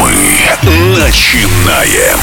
Мы начинаем.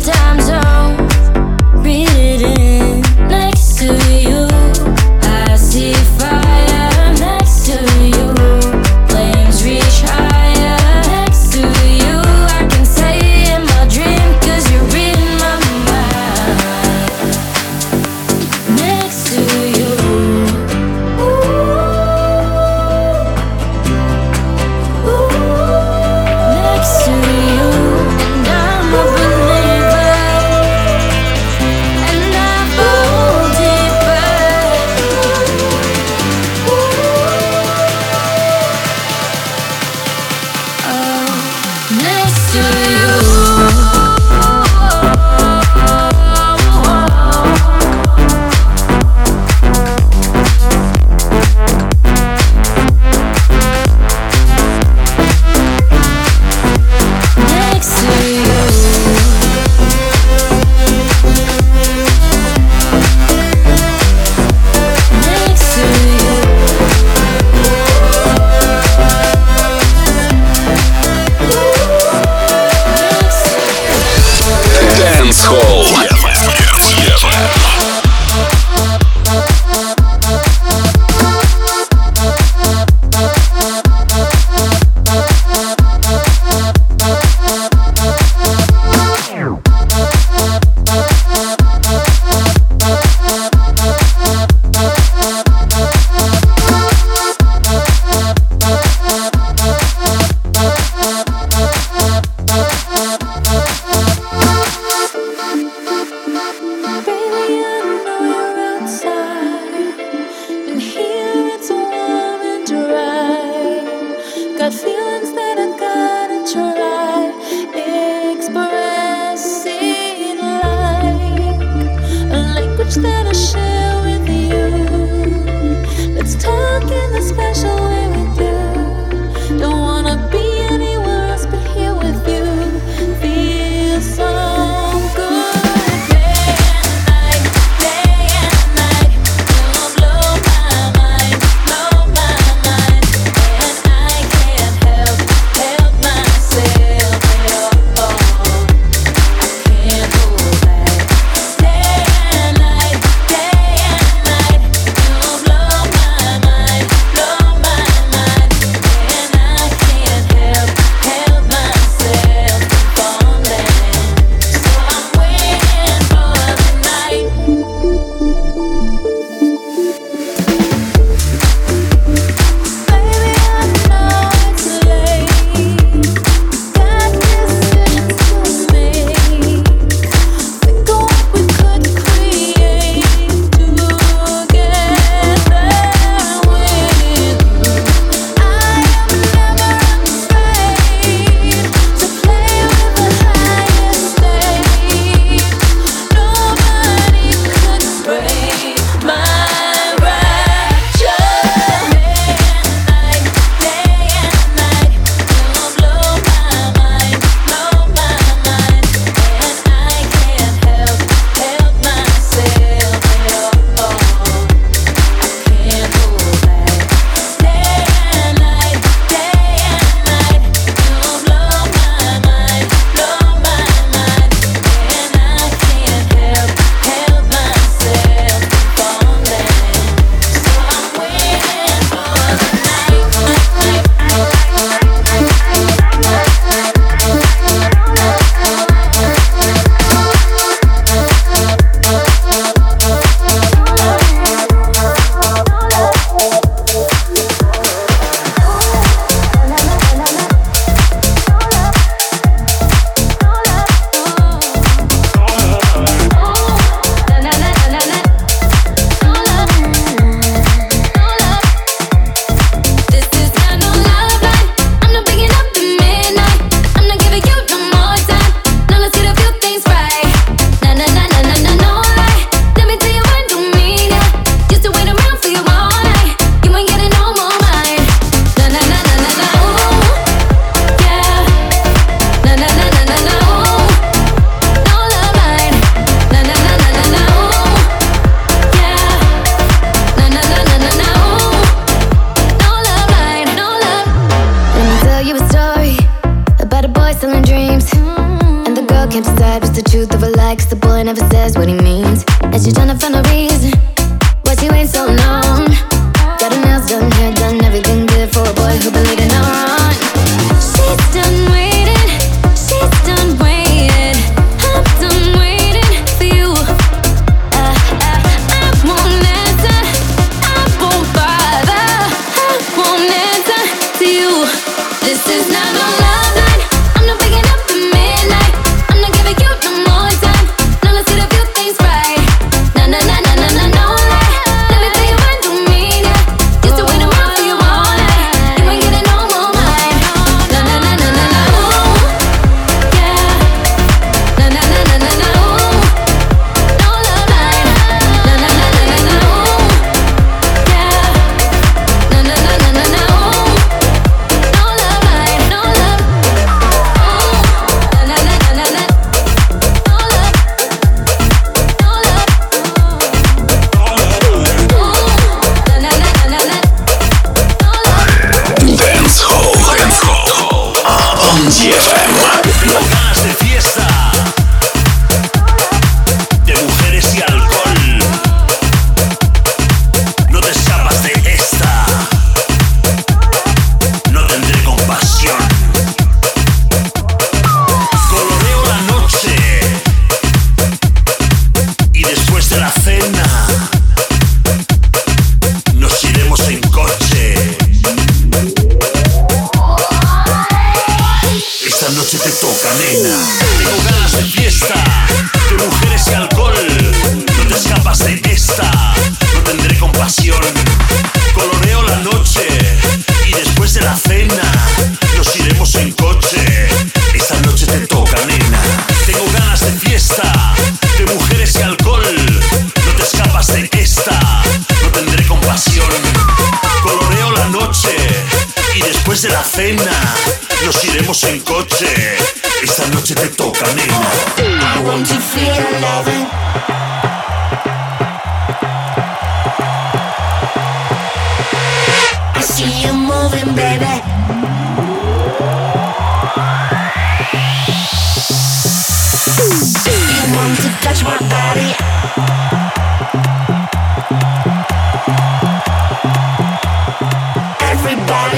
sometimes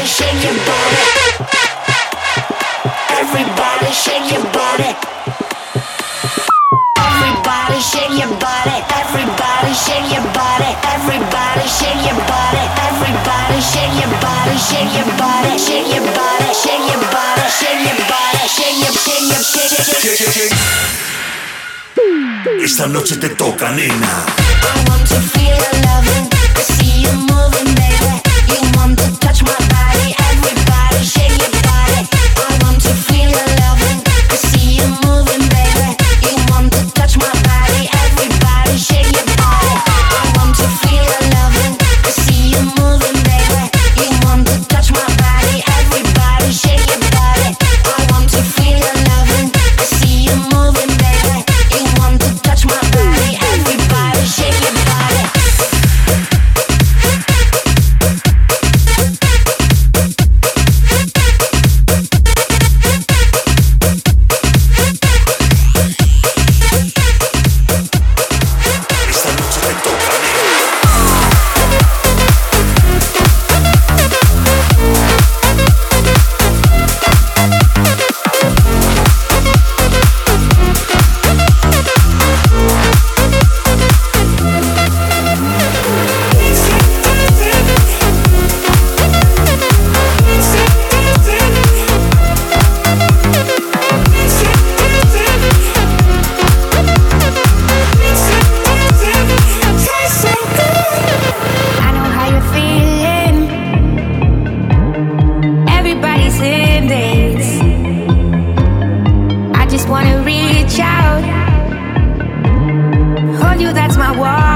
Everybody shake your body. Everybody shake your body. Everybody shake your body. Everybody shake your body. Everybody shake your body. Shake your body. Shake your body. Shake your body. Shake your. Shake your shake your shake your shake your shake. Esta noche te toca, nena. I want to feel your loving. See you moving, baby. You want to touch my body, everybody shake your you, that's my wall.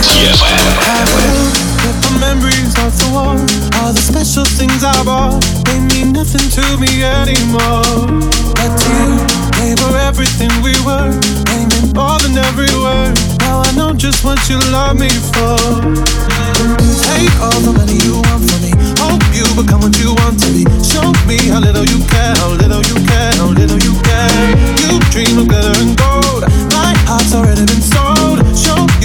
I will put the memories the. All the special things I bought. They mean nothing to me anymore. But you, they were everything we were. More than every word. Now I know just what you love me for. All the money you want from me. Hope you become what you want to be. Show me how little you care, how little you care, how little you care. You dream of glitter and gold. My heart's already been sold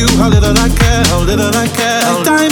you, how little I care, how little I care.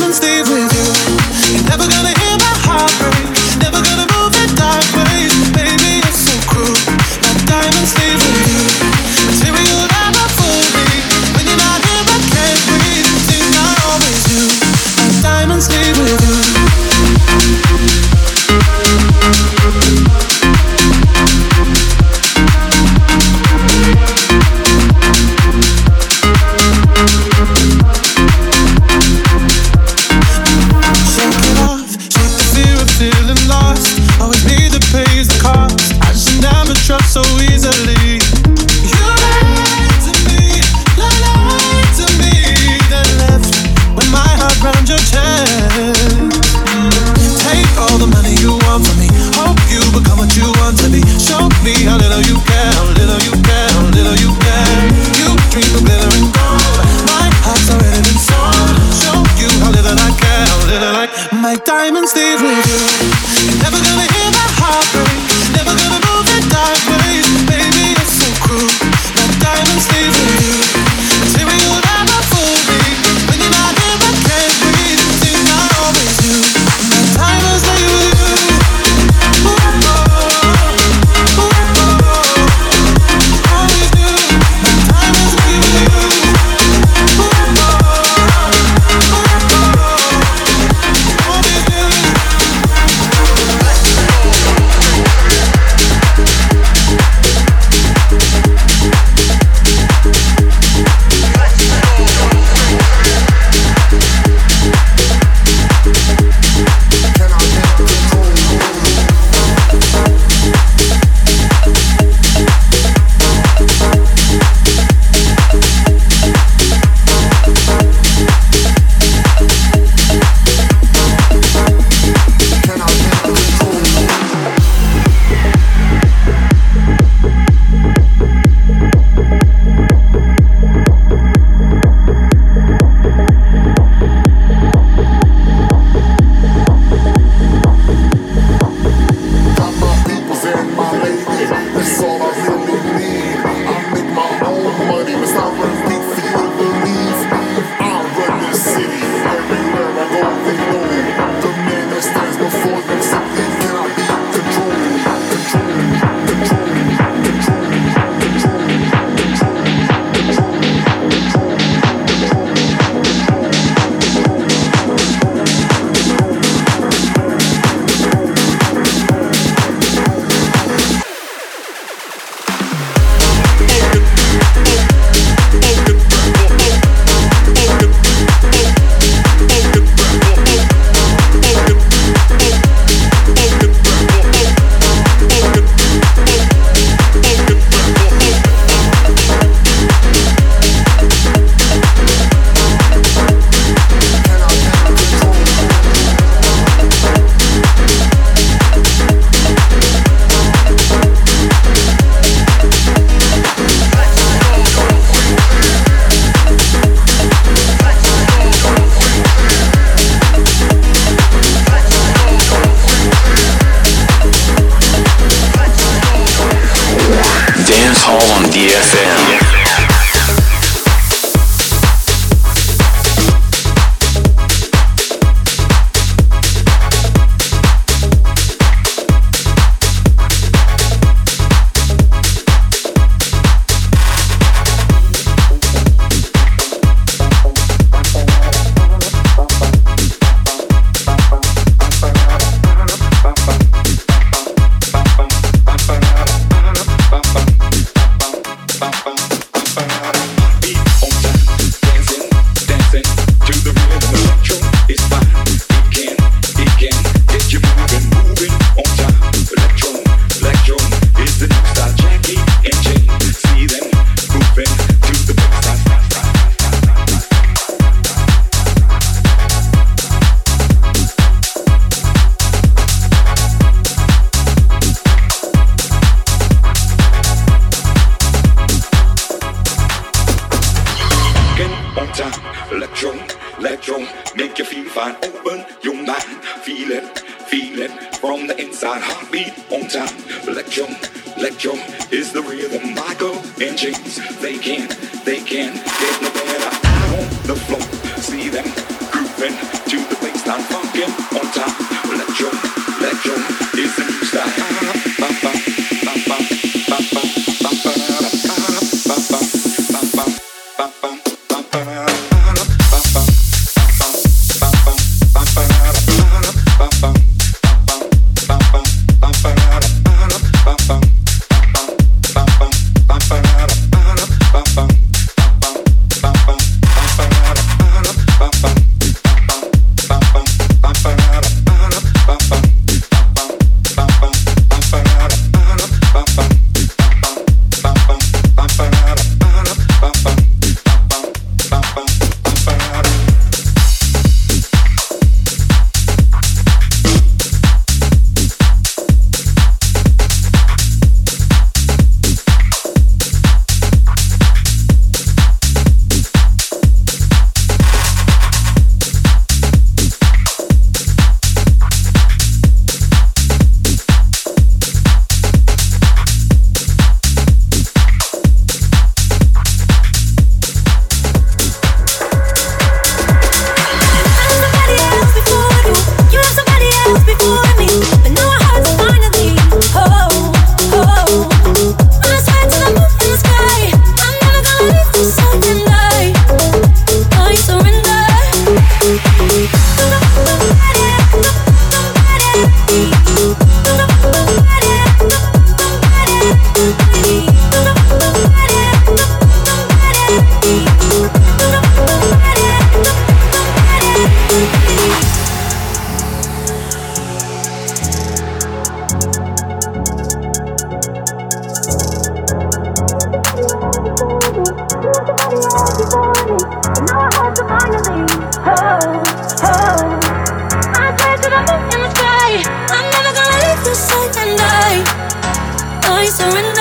surrender.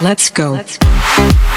Let's go. Let's go.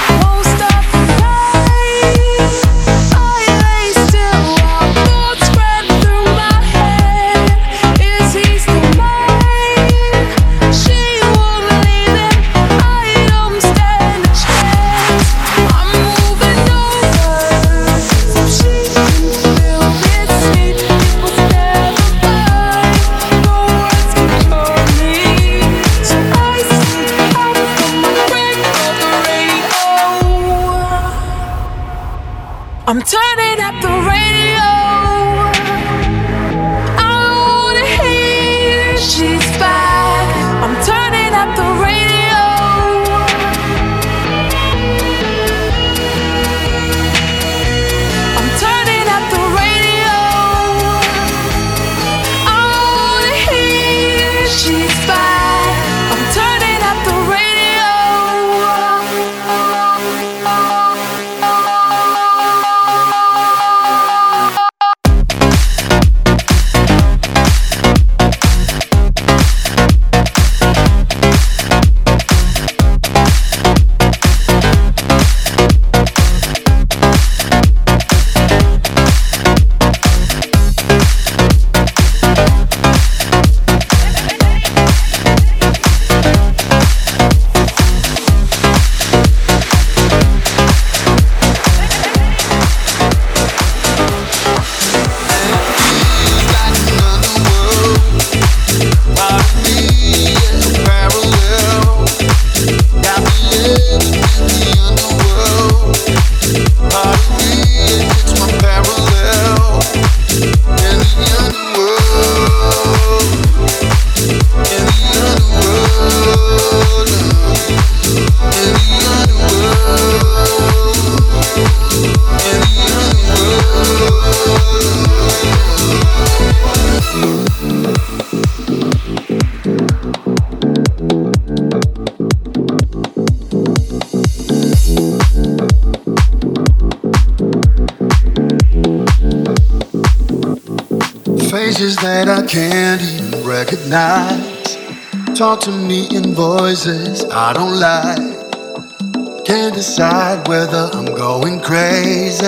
Talk to me in voices I don't like. Can't decide whether I'm going crazy.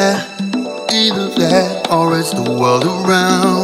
Either that or it's the world around